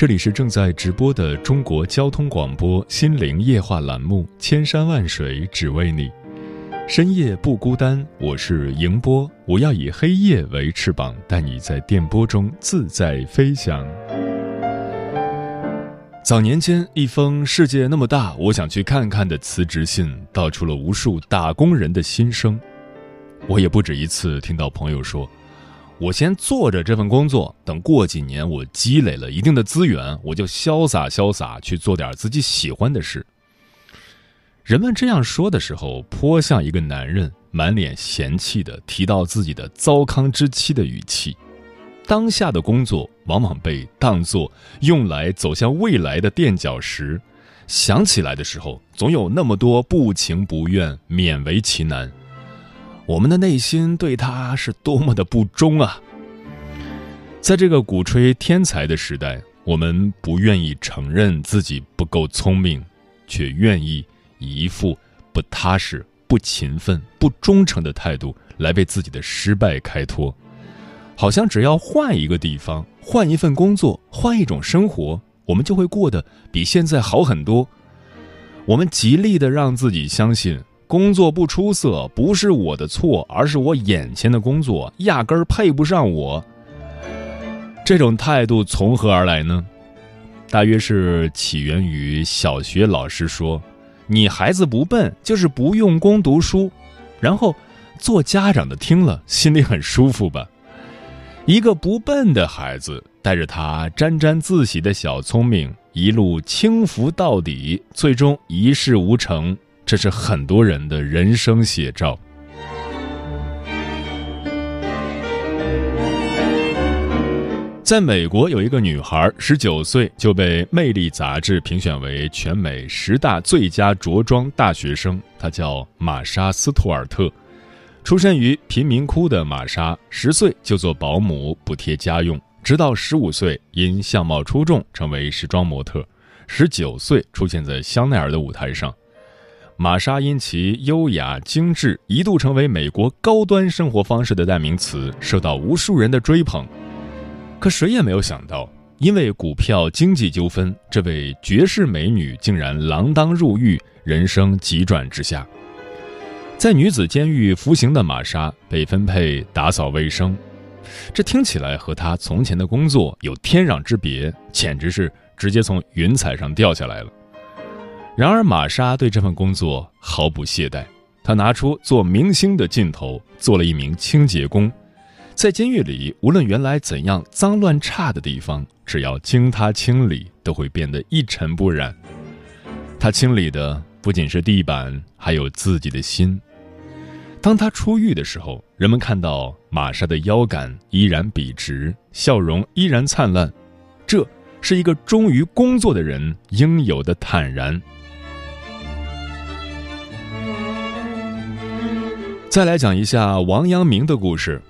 这里是正在直播的中国交通广播心灵夜话栏目《千山万水只为你》，深夜不孤单。我是迎波，我要以黑夜为翅膀，带你在电波中自在飞翔。早年间，一封“世界那么大，我想去看看”的辞职信，道出了无数打工人的心声。我也不止一次听到朋友说。我先做着这份工作，等过几年我积累了一定的资源，我就潇洒潇洒去做点自己喜欢的事。人们这样说的时候，颇像一个男人满脸嫌弃的提到自己的糟糠之妻的语气。当下的工作往往被当作用来走向未来的垫脚石，想起来的时候，总有那么多不情不愿，勉为其难。我们的内心对他是多么的不忠啊！在这个鼓吹天才的时代，我们不愿意承认自己不够聪明，却愿意以一副不踏实、不勤奋、不忠诚的态度来为自己的失败开脱。好像只要换一个地方、换一份工作、换一种生活，我们就会过得比现在好很多。我们极力的让自己相信。工作不出色不是我的错，而是我眼前的工作压根儿配不上我。这种态度从何而来呢？大约是起源于小学老师说：“你孩子不笨，就是不用功读书。”然后做家长的听了心里很舒服吧？一个不笨的孩子带着他沾沾自喜的小聪明，一路轻浮到底，最终一事无成。这是很多人的人生写照。在美国，有一个女孩，十九岁就被《魅力》杂志评选为全美十大最佳着装大学生。她叫玛莎·斯图尔特，出身于贫民窟的玛莎，十岁就做保姆补贴家用，直到十五岁因相貌出众成为时装模特，十九岁出现在香奈儿的舞台上。玛莎因其优雅精致，一度成为美国高端生活方式的代名词，受到无数人的追捧。可谁也没有想到，因为股票经济纠纷，这位绝世美女竟然锒铛入狱，人生急转直下。在女子监狱服刑的玛莎被分配打扫卫生，这听起来和她从前的工作有天壤之别，简直是直接从云彩上掉下来了。然而，玛莎对这份工作毫不懈怠。她拿出做明星的劲头，做了一名清洁工。在监狱里，无论原来怎样脏乱差的地方，只要经她清理，都会变得一尘不染。她清理的不仅是地板，还有自己的心。当她出狱的时候，人们看到玛莎的腰杆依然笔直，笑容依然灿烂。这是一个忠于工作的人应有的坦然。再来讲一下王阳明的故事。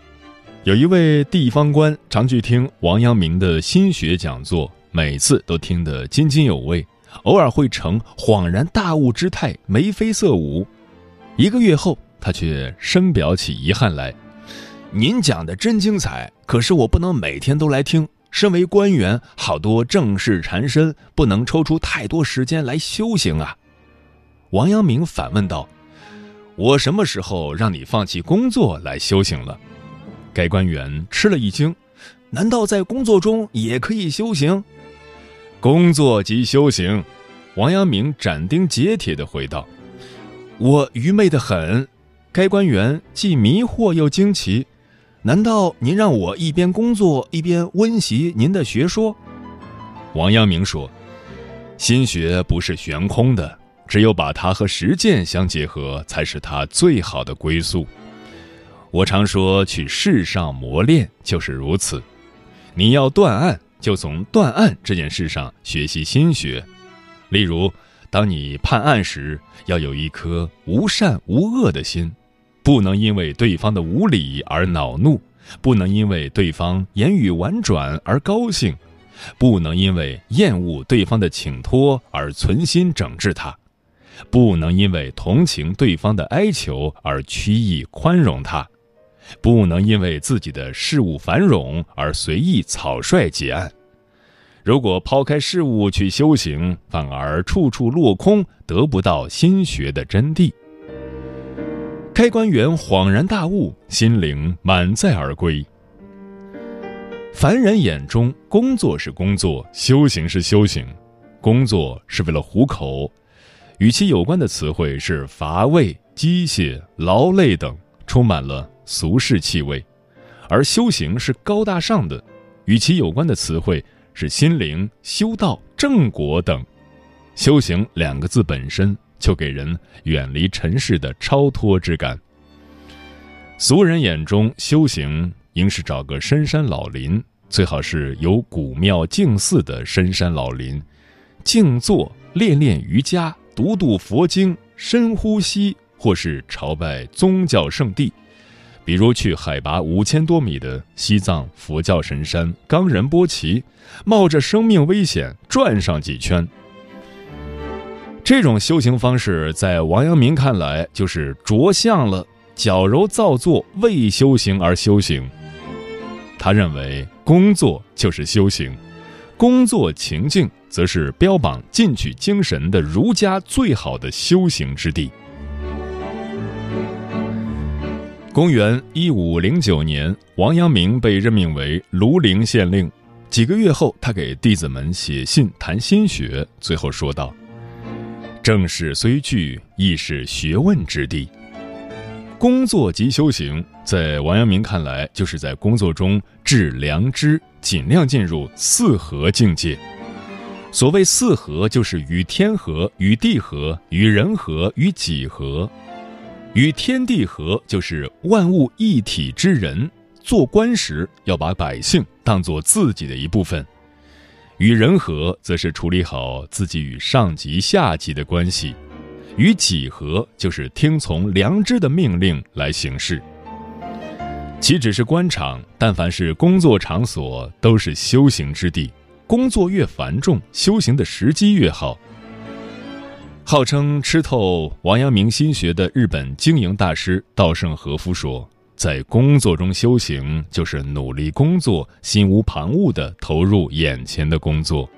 有一位地方官常去听王阳明的心学讲座，每次都听得津津有味，偶尔会成恍然大悟之态，眉飞色舞。一个月后，他却深表起遗憾来：“您讲的真精彩，可是我不能每天都来听。身为官员，好多正事缠身，不能抽出太多时间来修行啊。”王阳明反问道。我什么时候让你放弃工作来修行了？该官员吃了一惊，难道在工作中也可以修行？工作即修行，王阳明斩钉截铁地回道：“我愚昧的很，该官员既迷惑又惊奇，难道您让我一边工作一边温习您的学说？”王阳明说：“心学不是悬空的，只有把它和实践相结合，才是它最好的归宿。我常说，去世上磨练就是如此。你要断案，就从断案这件事上学习心学。”例如，当你判案时，要有一颗无善无恶的心，不能因为对方的无理而恼怒，不能因为对方言语婉转而高兴，不能因为厌恶对方的请托而存心整治他，不能因为同情对方的哀求而曲意宽容他，不能因为自己的事务繁荣而随意草率结案。如果抛开事物去修行，反而处处落空，得不到心学的真谛。开关员恍然大悟，心灵满载而归。凡人眼中，工作是工作，修行是修行。工作是为了糊口，与其有关的词汇是乏味、机械、劳累等，充满了俗世气味；而修行是高大上的，与其有关的词汇。是心灵修道、正果等，修行两个字本身就给人远离尘世的超脱之感。俗人眼中，修行应是找个深山老林，最好是有古庙静寺的深山老林，静坐练练瑜伽，读读佛经，深呼吸，或是朝拜宗教圣地。比如去海拔五千多米的西藏佛教神山冈仁波齐，冒着生命危险转上几圈。这种修行方式在王阳明看来就是着相了，矫揉造作，为修行而修行。他认为工作就是修行，工作情境则是标榜进取精神的儒家最好的修行之地。公元一五零九年，王阳明被任命为庐陵县令。几个月后，他给弟子们写信谈心学，最后说道：“正事虽具，亦是学问之地。工作即修行，在王阳明看来，就是在工作中致良知，尽量进入四合境界。所谓四合，就是与天合、与地合、与人合、与己合。”与天地合，就是万物一体之人。做官时要把百姓当作自己的一部分；与人和，则是处理好自己与上级、下级的关系；与己和，就是听从良知的命令来行事。岂止是官场，但凡是工作场所，都是修行之地。工作越繁重，修行的时机越好。号称吃透王阳明心学的日本经营大师稻盛和夫说：“在工作中修行，就是努力工作，心无旁骛地投入眼前的工作。”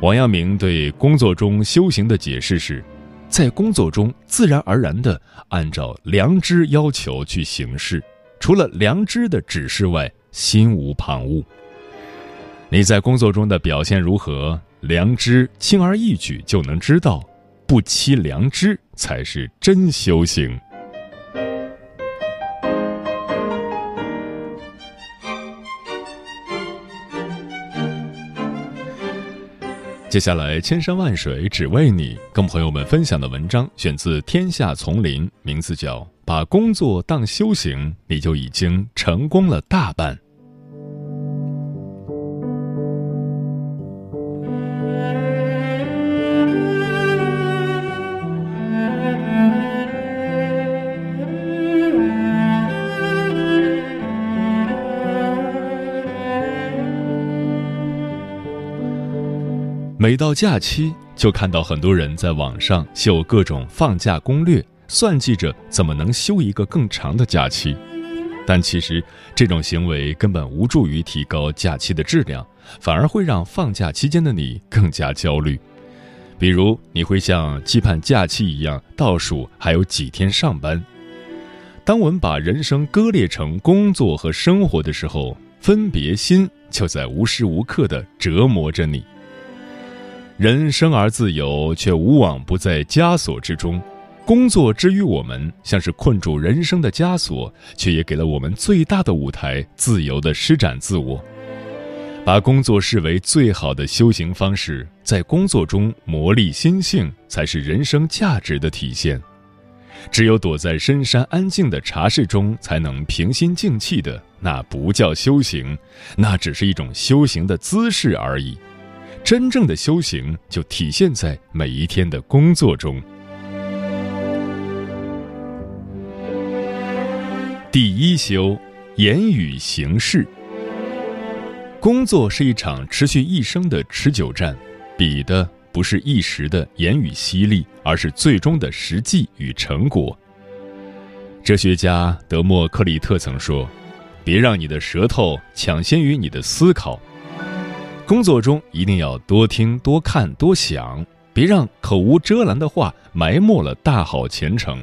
王阳明对工作中修行的解释是：在工作中自然而然地按照良知要求去行事，除了良知的指示外，心无旁骛。你在工作中的表现如何？良知轻而易举就能知道，不欺良知才是真修行。接下来，千山万水只为你，跟朋友们分享的文章选自《天下丛林》，名字叫《把工作当修行》，你就已经成功了大半。每到假期，就看到很多人在网上秀各种放假攻略，算计着怎么能休一个更长的假期。但其实这种行为根本无助于提高假期的质量，反而会让放假期间的你更加焦虑。比如，你会像期盼假期一样倒数还有几天上班。当我们把人生割裂成工作和生活的时候，分别心就在无时无刻地折磨着你。人生而自由，却无往不在枷锁之中。工作之于我们，像是困住人生的枷锁，却也给了我们最大的舞台，自由的施展自我。把工作视为最好的修行方式，在工作中磨砺心性，才是人生价值的体现。只有躲在深山安静的茶室中，才能平心静气的，那不叫修行，那只是一种修行的姿势而已。真正的修行就体现在每一天的工作中。第一修，言语行事。工作是一场持续一生的持久战，比的。不是一时的言语犀利，而是最终的实际与成果。哲学家德谟克利特曾说：“别让你的舌头抢先于你的思考。”工作中一定要多听、多看、多想，别让口无遮拦的话埋没了大好前程。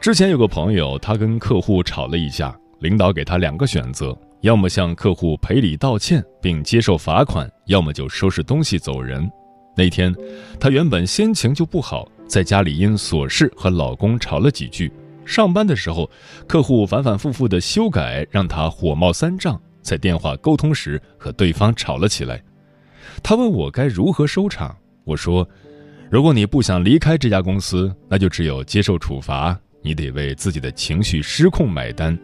之前有个朋友，他跟客户吵了一架，领导给他两个选择。要么向客户赔礼道歉并接受罚款，要么就收拾东西走人。那天，他原本心情就不好，在家里因琐事和老公吵了几句。上班的时候，客户反反复复的修改让他火冒三丈，在电话沟通时和对方吵了起来。他问我该如何收场，我说：“如果你不想离开这家公司，那就只有接受处罚，你得为自己的情绪失控买单。”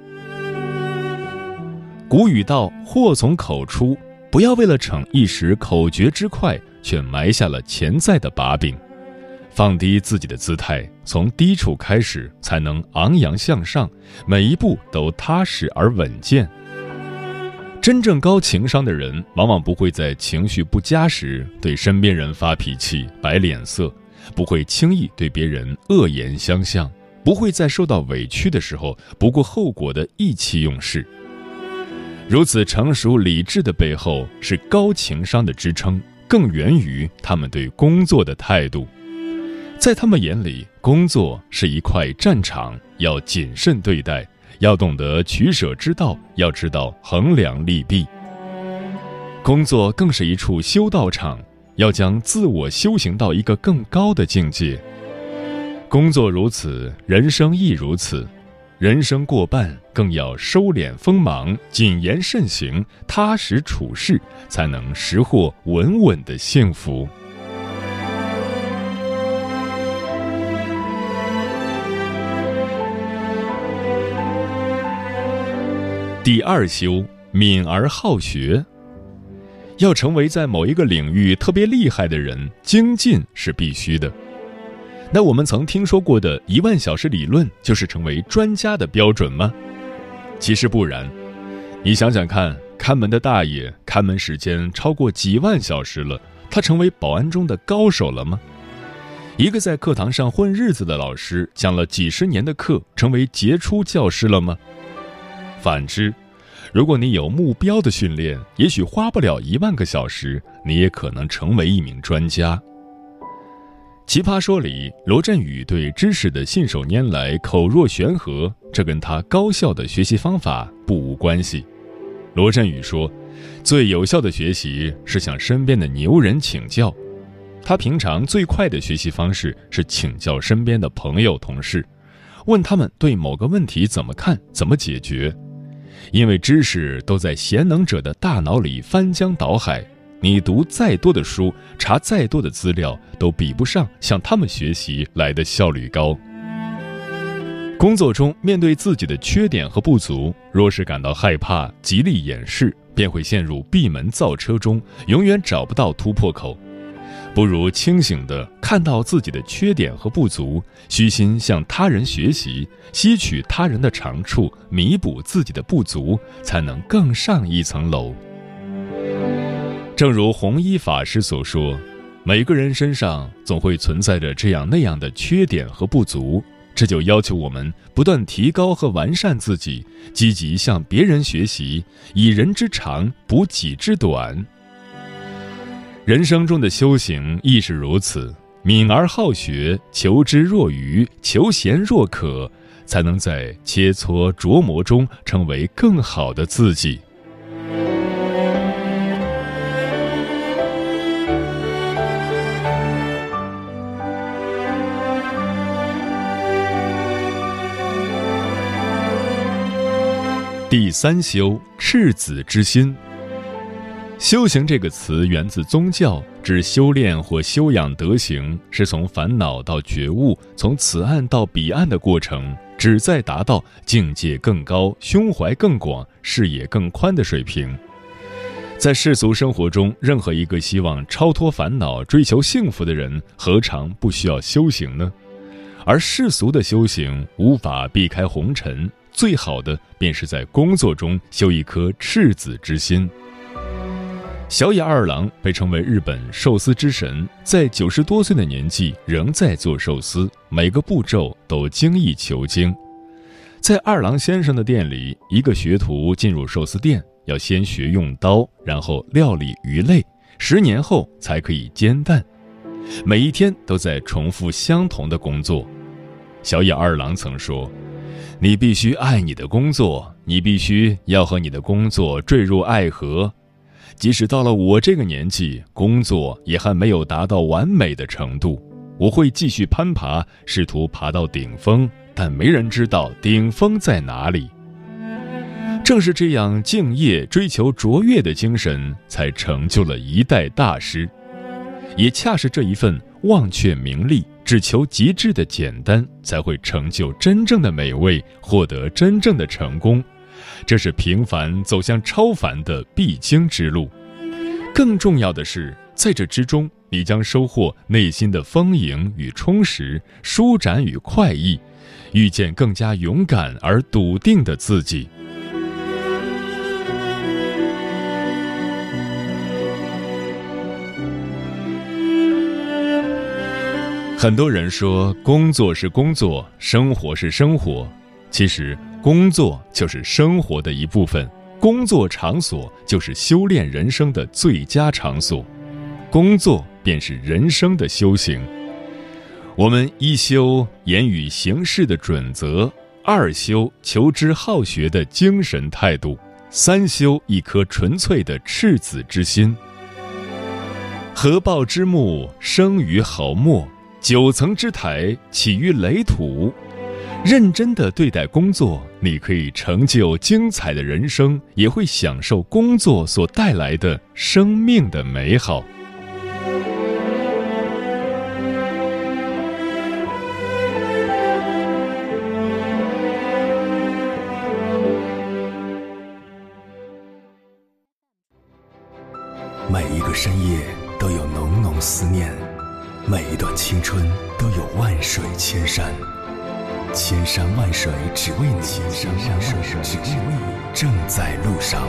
古语道：“祸从口出，不要为了逞一时口诀之快，却埋下了潜在的把柄。放低自己的姿态，从低处开始，才能昂扬向上，每一步都踏实而稳健。真正高情商的人，往往不会在情绪不佳时对身边人发脾气、摆脸色，不会轻易对别人恶言相向，不会在受到委屈的时候不顾后果的意气用事。”如此成熟理智的背后是高情商的支撑，更源于他们对工作的态度。在他们眼里，工作是一块战场，要谨慎对待，要懂得取舍之道，要知道衡量利弊。工作更是一处修道场，要将自我修行到一个更高的境界。工作如此，人生亦如此。人生过半，更要收敛锋芒，谨言慎行，踏实处事，才能识获稳稳的幸福。第二修，敏而好学。要成为在某一个领域特别厉害的人，精进是必须的。那我们曾听说过的一万小时理论，就是成为专家的标准吗？其实不然。你想想看，看门的大爷看门时间超过几万小时了，他成为保安中的高手了吗？一个在课堂上混日子的老师，讲了几十年的课，成为杰出教师了吗？反之，如果你有目标的训练，也许花不了一万个小时，你也可能成为一名专家。奇葩说里，罗振宇对知识的信手拈来、口若悬河，这跟他高效的学习方法不无关系。罗振宇说，最有效的学习是向身边的牛人请教。他平常最快的学习方式是请教身边的朋友、同事，问他们对某个问题怎么看、怎么解决。因为知识都在贤能者的大脑里翻江倒海。你读再多的书，查再多的资料，都比不上向他们学习来的效率高。工作中面对自己的缺点和不足，若是感到害怕，极力掩饰，便会陷入闭门造车中，永远找不到突破口。不如清醒的看到自己的缺点和不足，虚心向他人学习，吸取他人的长处，弥补自己的不足，才能更上一层楼。正如弘一法师所说，每个人身上总会存在着这样那样的缺点和不足，这就要求我们不断提高和完善自己，积极向别人学习，以人之长补己之短。人生中的修行亦是如此。敏而好学求知若愚求贤若渴才能在切磋琢磨中成为更好的自己。第三修赤子之心。修行这个词源自宗教，指修炼或修养德行，是从烦恼到觉悟，从此岸到彼岸的过程，旨在达到境界更高、胸怀更广、视野更宽的水平。在世俗生活中，任何一个希望超脱烦恼、追求幸福的人，何尝不需要修行呢？而世俗的修行无法避开红尘，最好的便是在工作中修一颗赤子之心。小野二郎被称为日本寿司之神，在九十多岁的年纪仍在做寿司，每个步骤都精益求精。在二郎先生的店里，一个学徒进入寿司店，要先学用刀，然后料理鱼类，十年后才可以煎蛋。每一天都在重复相同的工作。小野二郎曾说：“你必须爱你的工作，你必须要和你的工作坠入爱河。”即使到了我这个年纪，工作也还没有达到完美的程度。我会继续攀爬，试图爬到顶峰，但没人知道顶峰在哪里。正是这样敬业、追求卓越的精神，才成就了一代大师。也恰是这一份忘却名利、只求极致的简单，才会成就真正的美味，获得真正的成功。这是平凡走向超凡的必经之路。更重要的是，在这之中，你将收获内心的丰盈与充实，舒展与快意，遇见更加勇敢而笃定的自己。很多人说，工作是工作，生活是生活，其实。工作就是生活的一部分，工作场所就是修炼人生的最佳场所，工作便是人生的修行。我们一修言语行事的准则，二修求知好学的精神态度，三修一颗纯粹的赤子之心。合抱之木，生于毫末；九层之台，起于垒土。认真的对待工作，你可以成就精彩的人生，也会享受工作所带来的生命的美好。每一个深夜都有浓浓思念，每一段青春都有万水千山。千山万水只为你，千山万水只为你，正在路上。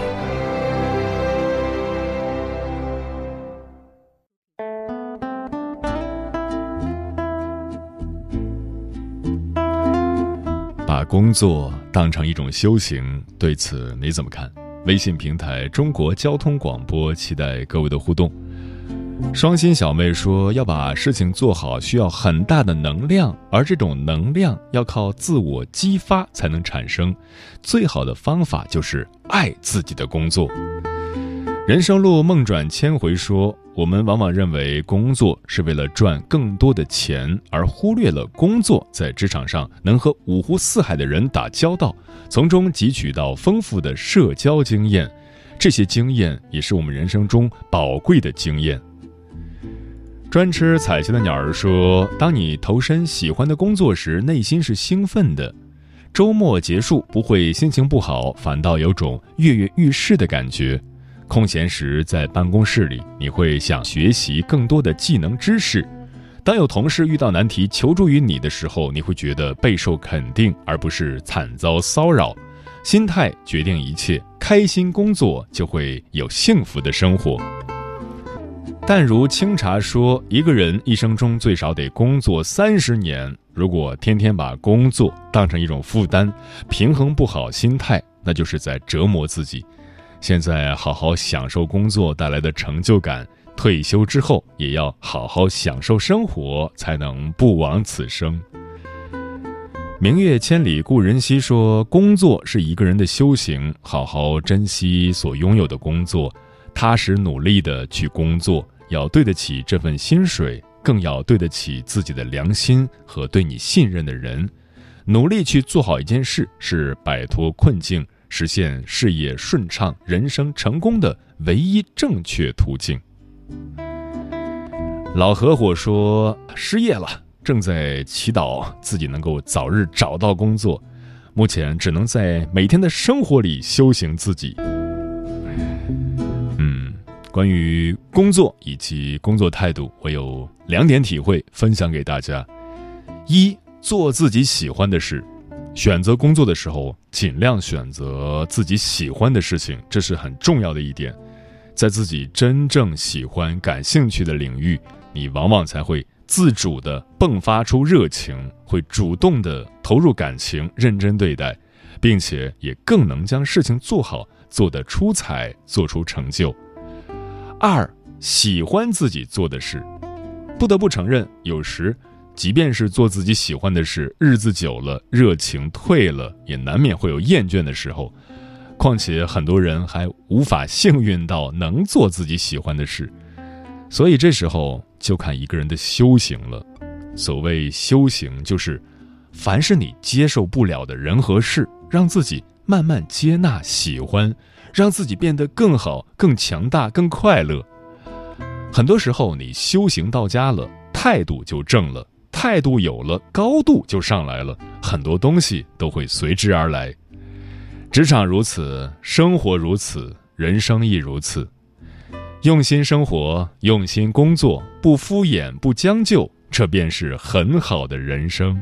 把工作当成一种修行，对此你怎么看？微信平台中国交通广播，期待各位的互动。双心小妹说：“要把事情做好，需要很大的能量，而这种能量要靠自我激发才能产生。最好的方法就是爱自己的工作。”人生路梦转千回说：“我们往往认为工作是为了赚更多的钱，而忽略了工作在职场上能和五湖四海的人打交道，从中汲取到丰富的社交经验。这些经验也是我们人生中宝贵的经验。”专吃彩旗的鸟儿说：“当你投身喜欢的工作时，内心是兴奋的。周末结束不会心情不好，反倒有种跃跃欲试的感觉。空闲时在办公室里，你会想学习更多的技能知识。当有同事遇到难题求助于你的时候，你会觉得备受肯定，而不是惨遭骚扰。心态决定一切，开心工作就会有幸福的生活。”但如清茶说：“一个人一生中最少得工作三十年，如果天天把工作当成一种负担，平衡不好心态，那就是在折磨自己。现在好好享受工作带来的成就感，退休之后也要好好享受生活，才能不枉此生。”明月千里故人西说：“工作是一个人的修行，好好珍惜所拥有的工作，踏实努力的去工作。”要对得起这份薪水，更要对得起自己的良心和对你信任的人。努力去做好一件事，是摆脱困境，实现事业顺畅、人生成功的唯一正确途径。老合伙说失业了，正在祈祷自己能够早日找到工作，目前只能在每天的生活里修行自己。关于工作以及工作态度，我有两点体会分享给大家：一，做自己喜欢的事。选择工作的时候，尽量选择自己喜欢的事情，这是很重要的一点。在自己真正喜欢、感兴趣的领域，你往往才会自主地迸发出热情，会主动地投入感情，认真对待，并且也更能将事情做好，做得出彩，做出成就。二，喜欢自己做的事，不得不承认，有时。即便是做自己喜欢的事，日子久了，热情退了，也难免会有厌倦的时候。况且很多人还无法幸运到能做自己喜欢的事，所以这时候就看一个人的修行了。所谓修行，就是凡是你接受不了的人和事，让自己慢慢接纳、喜欢，让自己变得更好、更强大、更快乐。很多时候，你修行到家了，态度就正了。态度有了，高度就上来了，很多东西都会随之而来。职场如此，生活如此，人生亦如此。用心生活，用心工作，不敷衍，不将就，这便是很好的人生。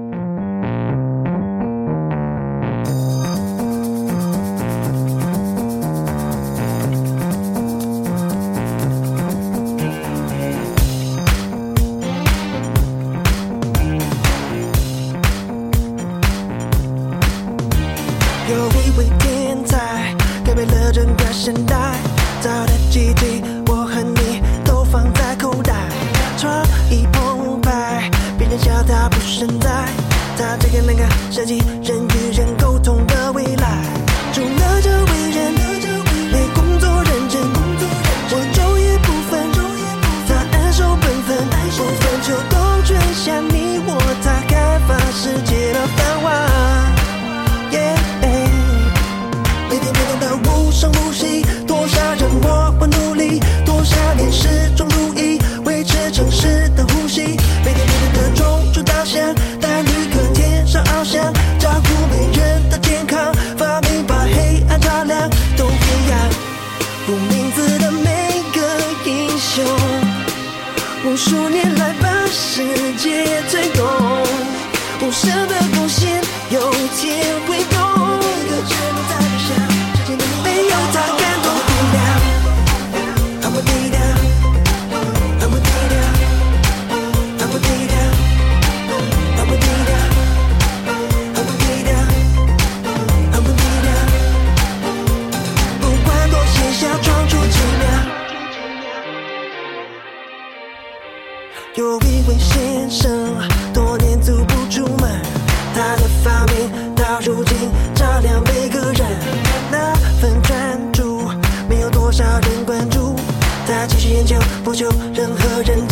should 不救任何人。